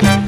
Si te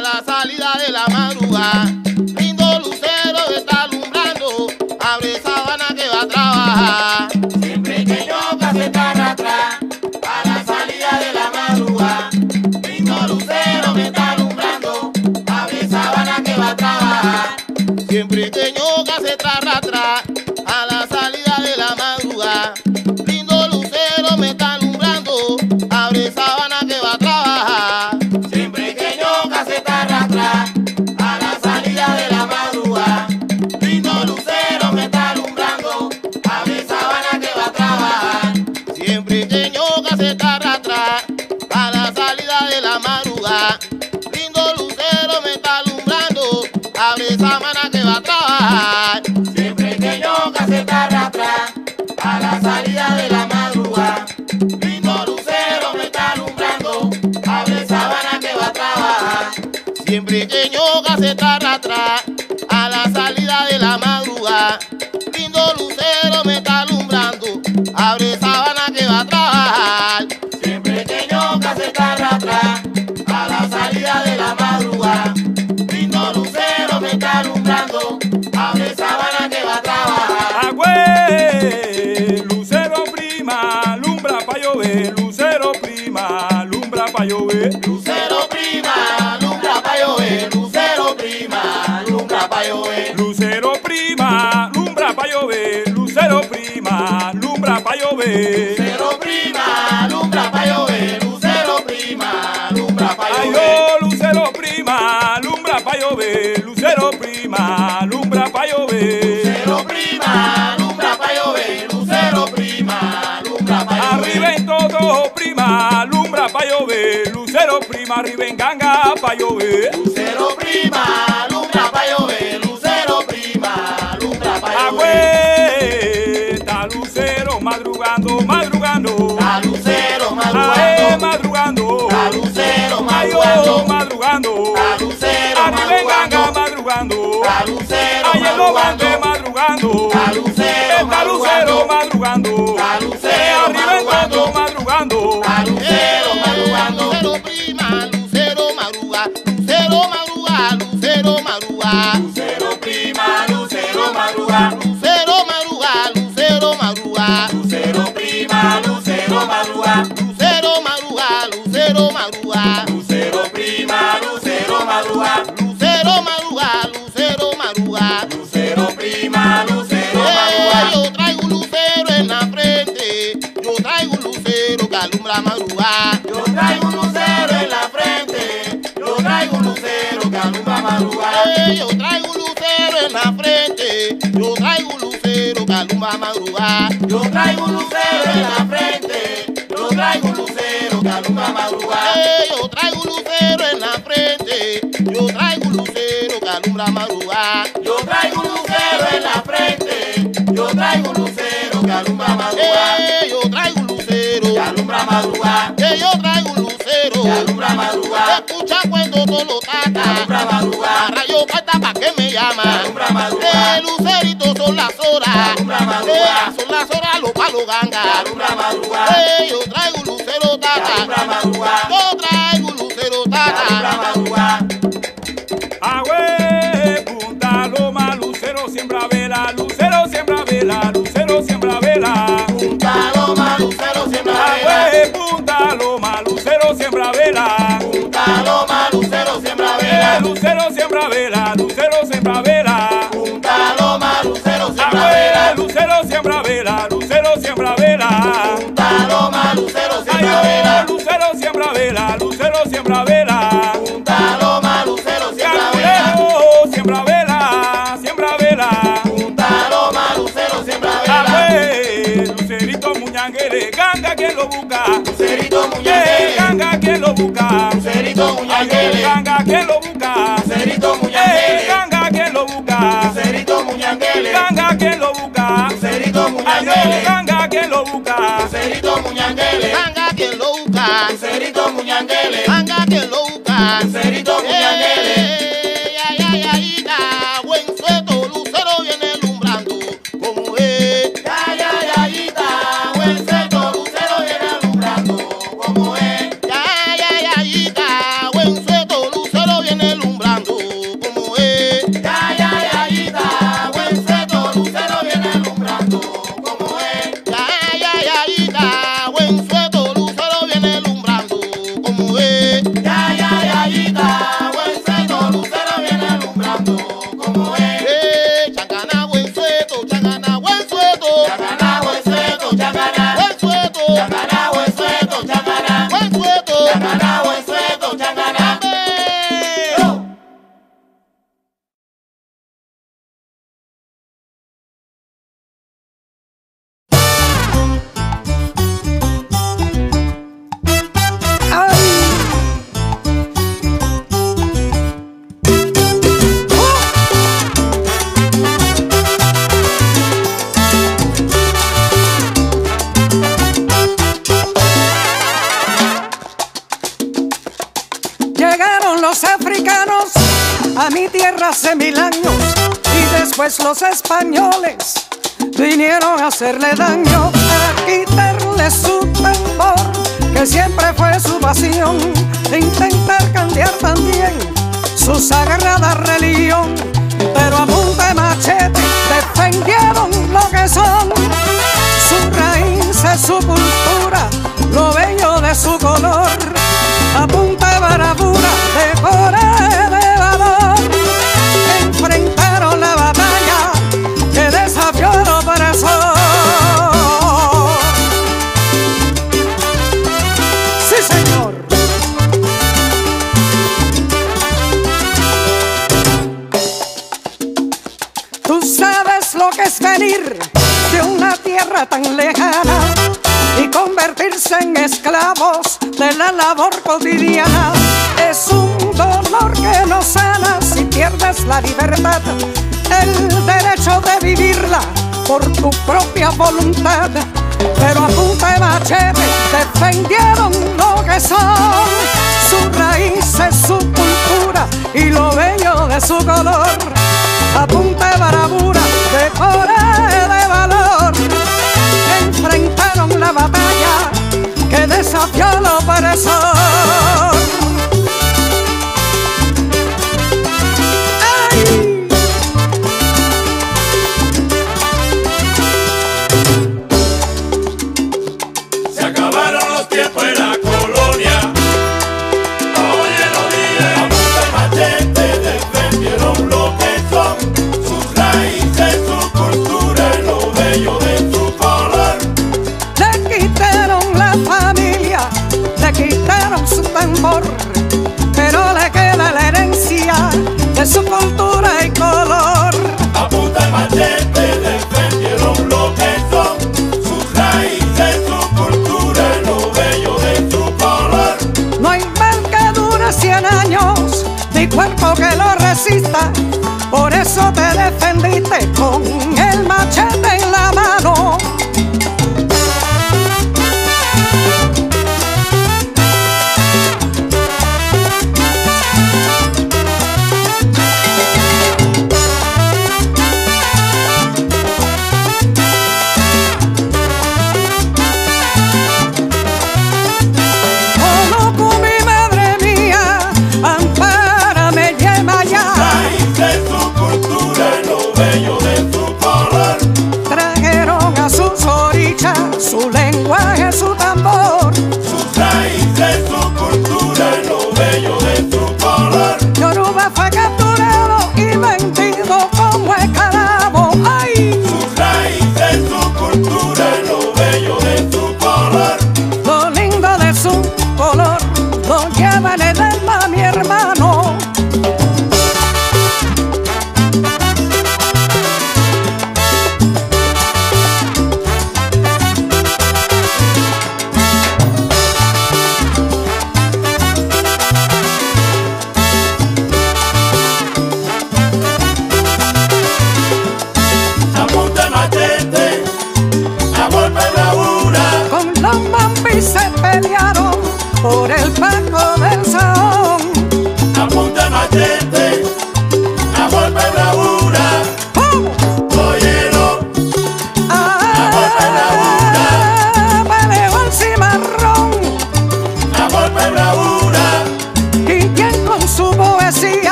la salida de la madrugada. Abre sabana que va a trabajar. Siempre que ñoca se está atrás a la salida de la madrugada. Lindo lucero me está alumbrando, abre sabana que va a trabajar. Agüe, lucero prima, alumbra pa' llover, lucero prima, alumbra pa' llover. Lucero prima, alumbra pa' llover, lucero prima, alumbra pa' llover. Lucero prima, alumbra pa' llover, lucero prima, llover. Lucero prima, alumbra pa' llover, lucero prima, alumbra pa' Ay, llover. oh, lucero prima, alumbra pa' llover, lucero prima, alumbra pa' llover. Lucero prima, alumbra pa' llover, lucero prima, alumbra pa' llover. Arriba en todo, prima, alumbra pa' llover, lucero prima, arriba en ganga pa' llover. Lucero prima, madrugando, madrugando. A lucero madrugando, madrugando. a lucero oh, madrugando, madrugando. a lucero madrugando, madrugando. a lucero madrugando, madrugando. a lucero madrugando, madrugando. a lucero madrugando. madrugando. a lucero madrugando. Lucero prima, lucero madruga, lucero madruga, lucero madruga. Lucero prima, lucero madruga, que alumbra madrugada. Yo traigo un lucero en la frente, yo traigo un lucero que alumbra madrugada. Yo traigo un lucero en la frente, yo traigo un lucero que alumbra madrugada. Yo traigo un lucero en la frente, yo traigo un lucero que alumbra madrugada. Yo traigo un lucero que alumbra madrugada. Yo traigo un lucero que alumbra madrugada. Escucha cuando todo lo taca. Alumbra madrugada. Rayo falta pa' que me llama. Alumbra madrugada. Horas. Madrugada. Son las horas los palos ganga. Madrugada. Yo traigo lucero taca. Siembra vela. Punta Loma, lucero siembra vela. Siembra vela, siembra vela. Punta Loma, lucero siembra vela. Agüe, lucerito muñanguere, ganga quien lo busca. Lucerito Eh, muñanguele. ganga quien lo busca. Lucerito Ay, muñanguele. ganga quien lo busca. Lucerito Eh, muñanguele. ganga quien lo busca. Lucerito muñanguele. Ganga quien lo busca. Lucerito Ay, muñanguele. ganga quien lo busca. Lucerito muñanguele. Ganga quien lo busca. Lucerito muñanguele. Lucerito muñanguele.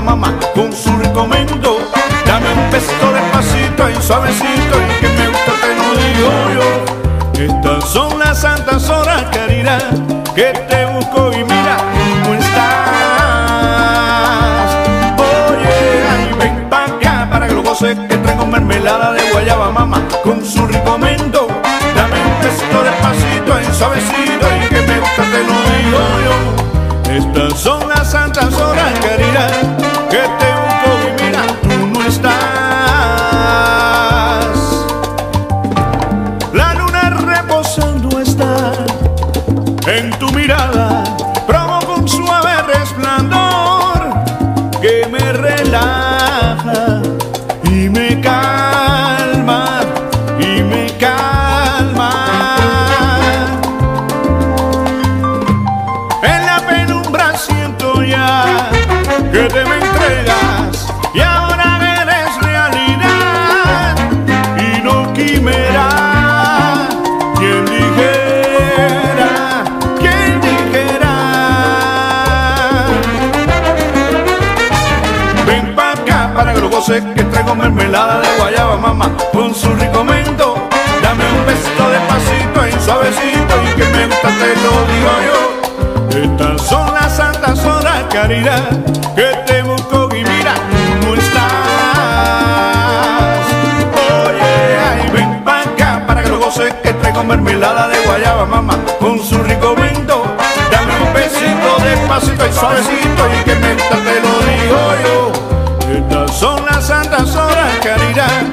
Mamá con su rico mento. Dame un besito despacito y suavecito y que me gusta te lo digo yo. Estas son las santas horas, caridad, que te busco y mira cómo estás. Oye, ay, ven pa' acá para que lo goces que traigo mermelada de guayaba mamá con su rico mento. Dame un besito despacito y suavecito y que me gusta te lo digo yo. Estas son las santas horas, caridad, traigo mermelada de guayaba mamá con su rico mento. Dame un besito despacito y suavecito y que me gusta te lo digo yo. Estas son las santas horas, caridad, que te busco y mira cómo estás. Oye, ay, ven pa' acá para que lo goces que traigo mermelada de guayaba mamá con su rico mento. Dame un besito despacito y suavecito y que caridad,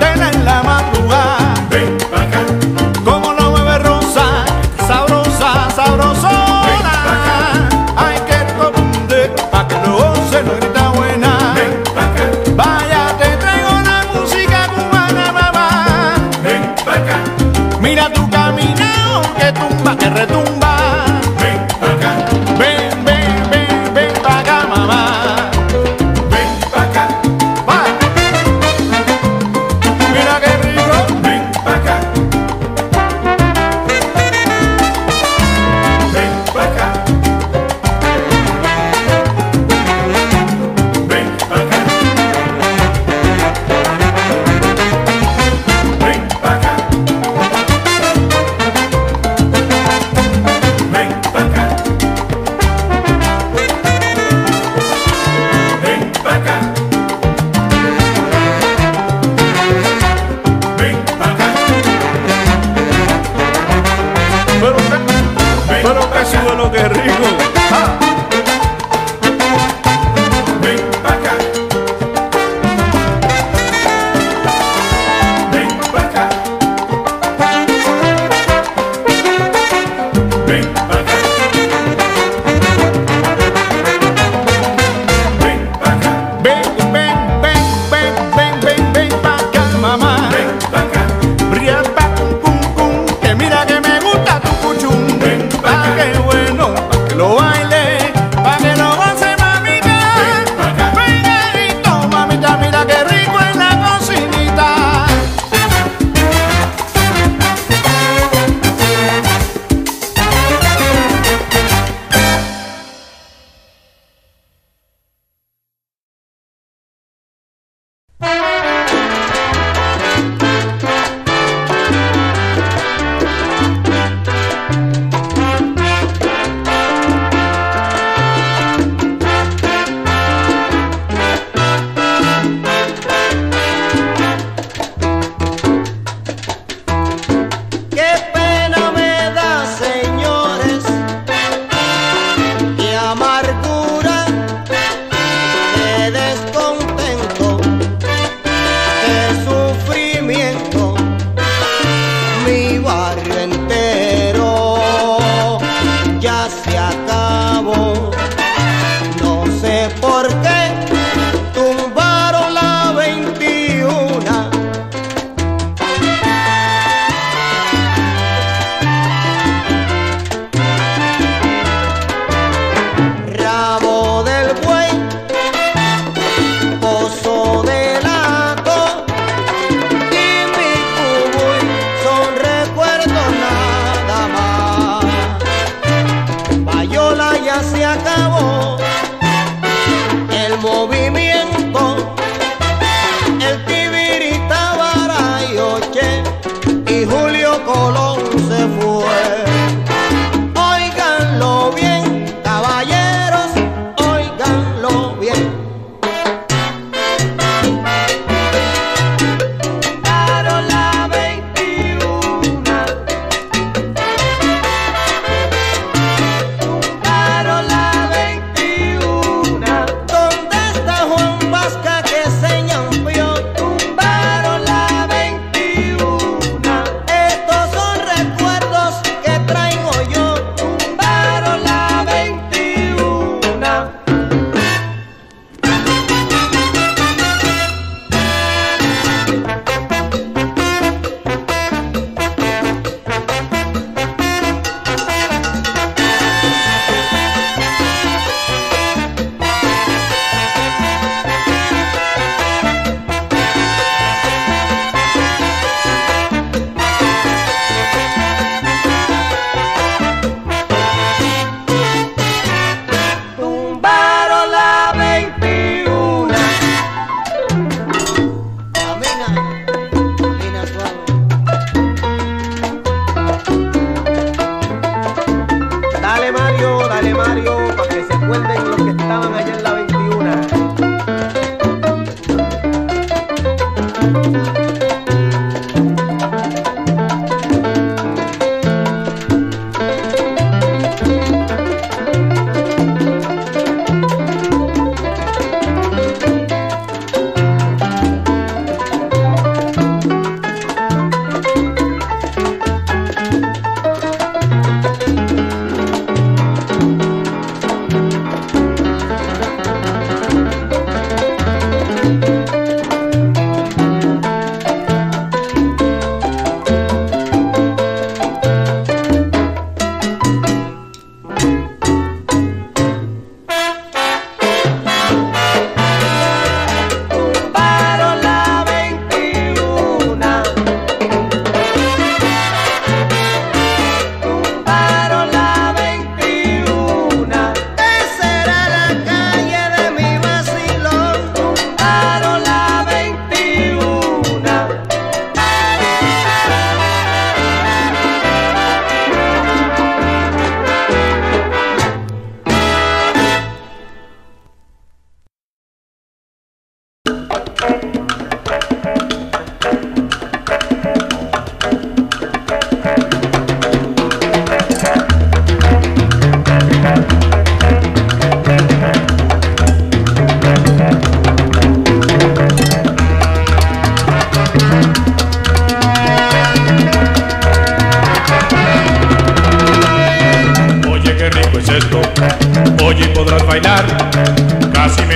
Then la mano.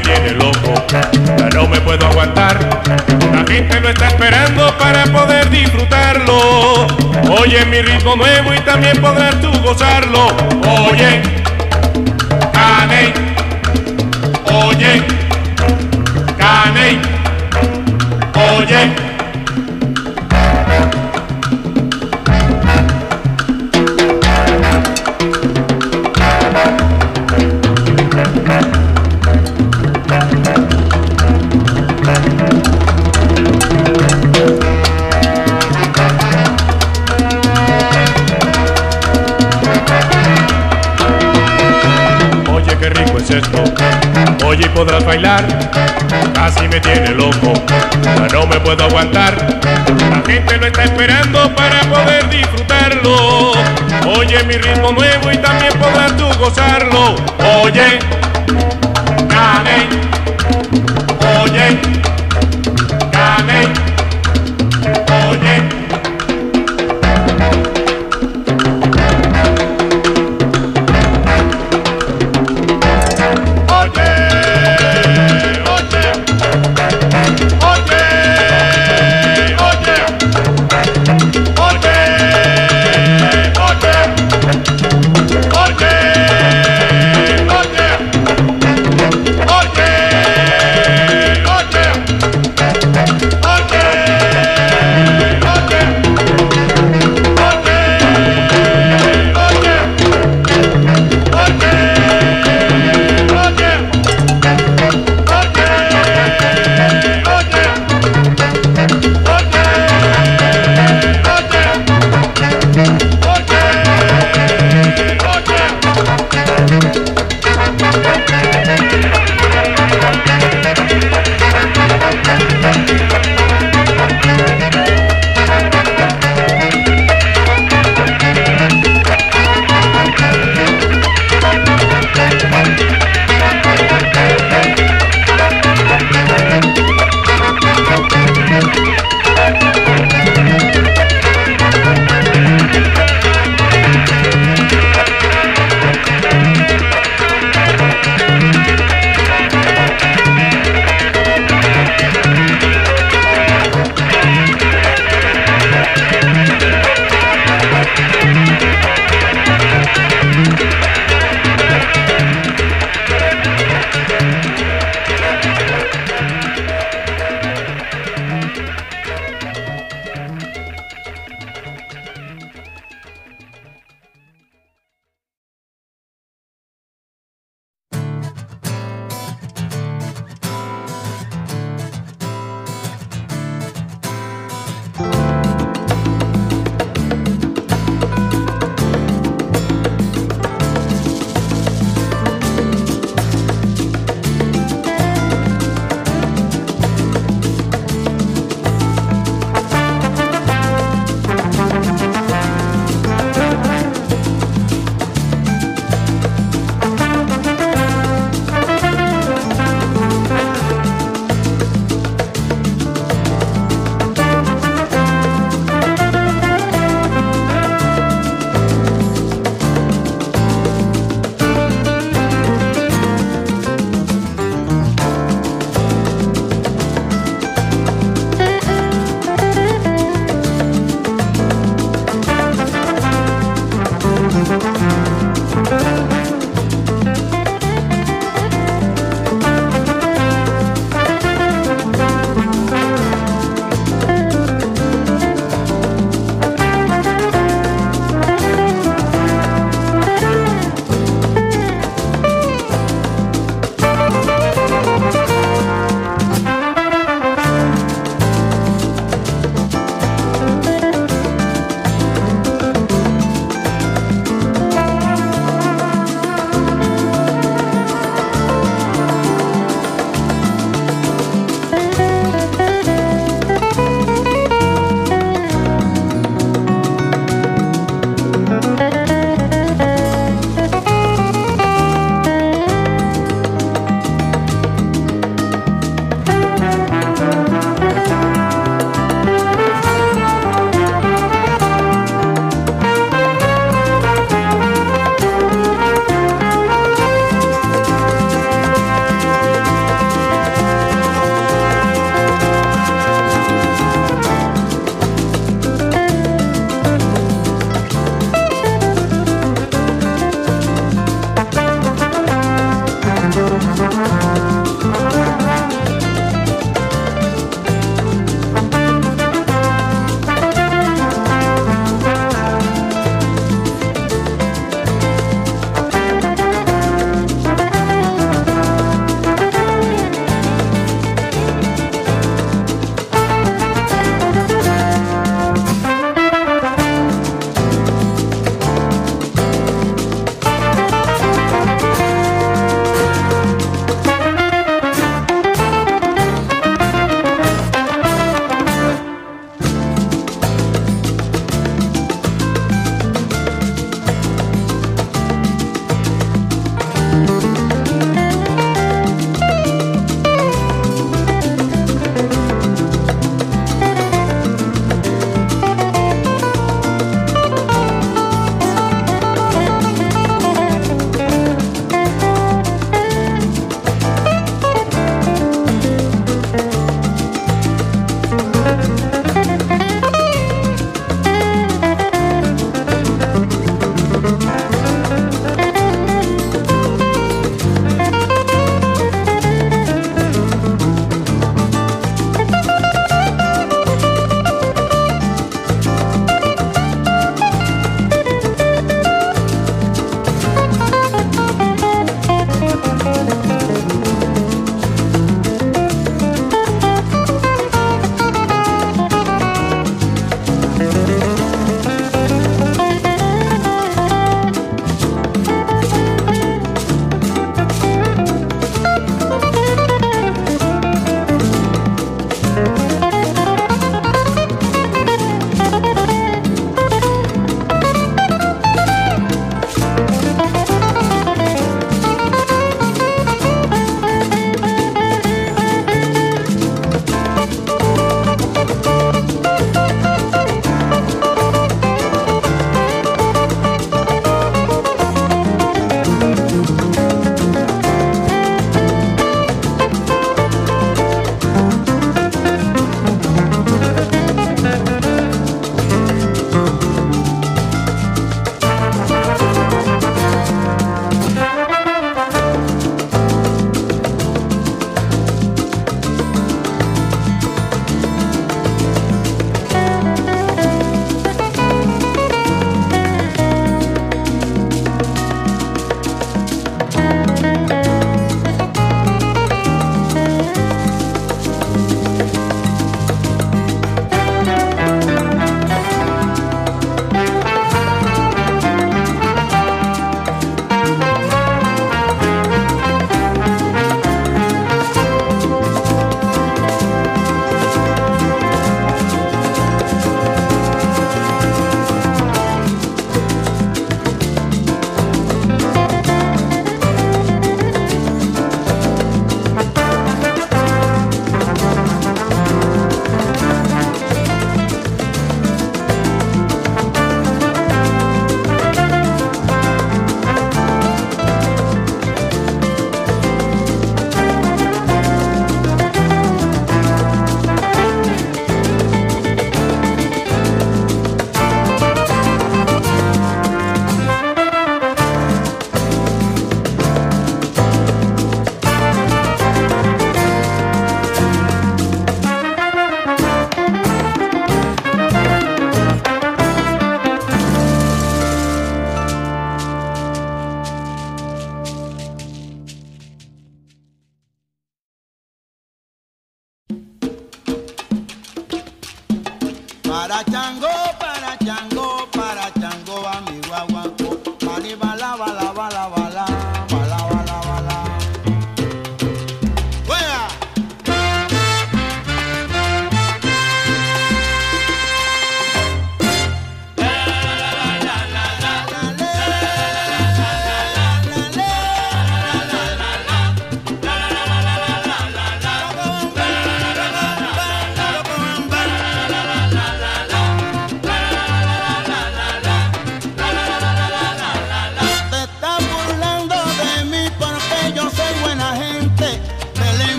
Tiene loco. Ya no me puedo aguantar. La gente lo está esperando para poder disfrutarlo. Oye, mi ritmo nuevo y también podrás tú gozarlo. Oye, Caney. Oye, Caney. Oye, Oye, podrás bailar. Casi me tiene loco. Ya no me puedo aguantar. La gente lo está esperando para poder disfrutarlo. Oye, mi ritmo nuevo y también podrás tú gozarlo. Oye, Caney. Oye, Caney. Oye. Oye,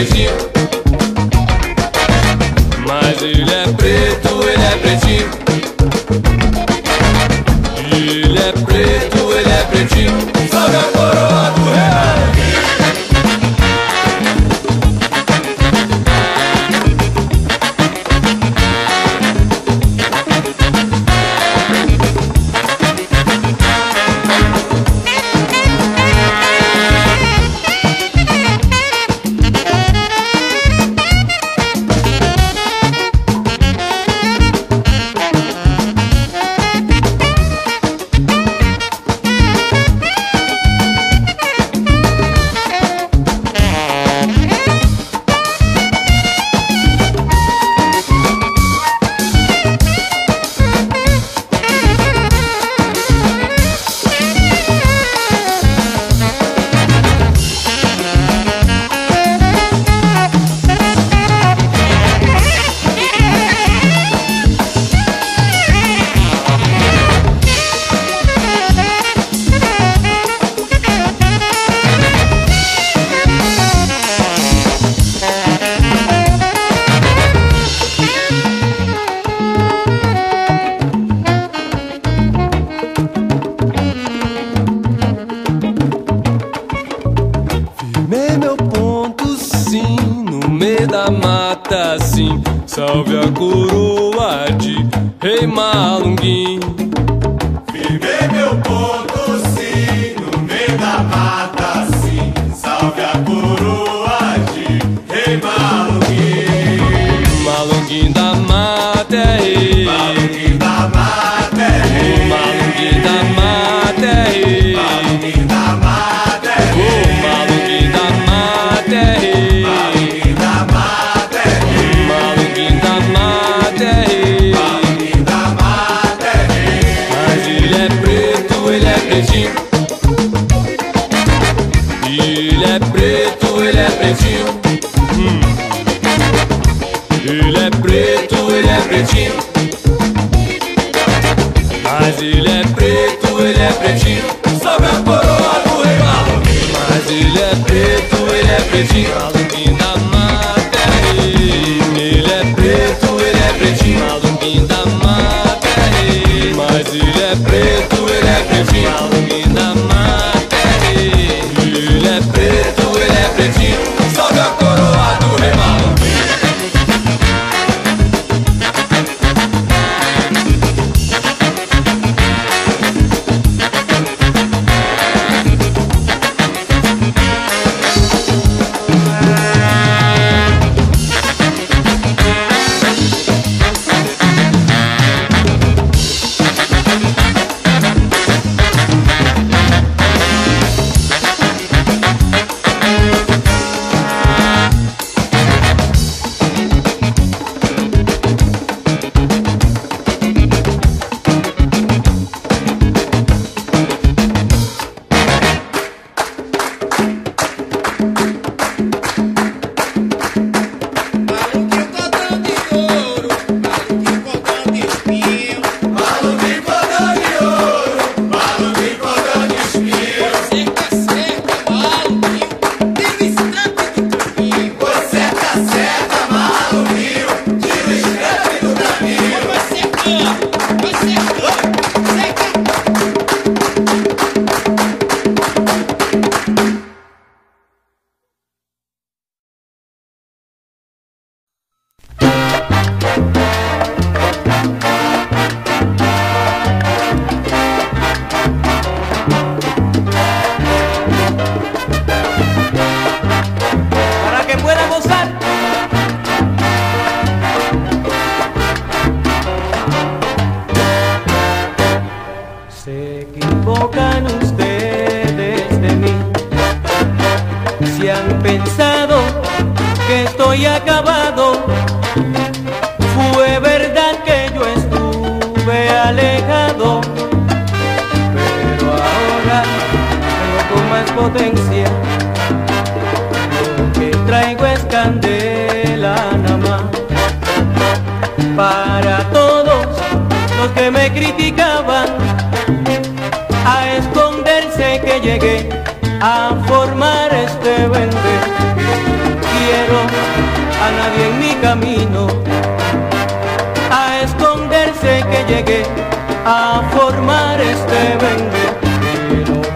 with you.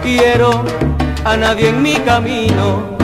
Quiero a nadie en mi camino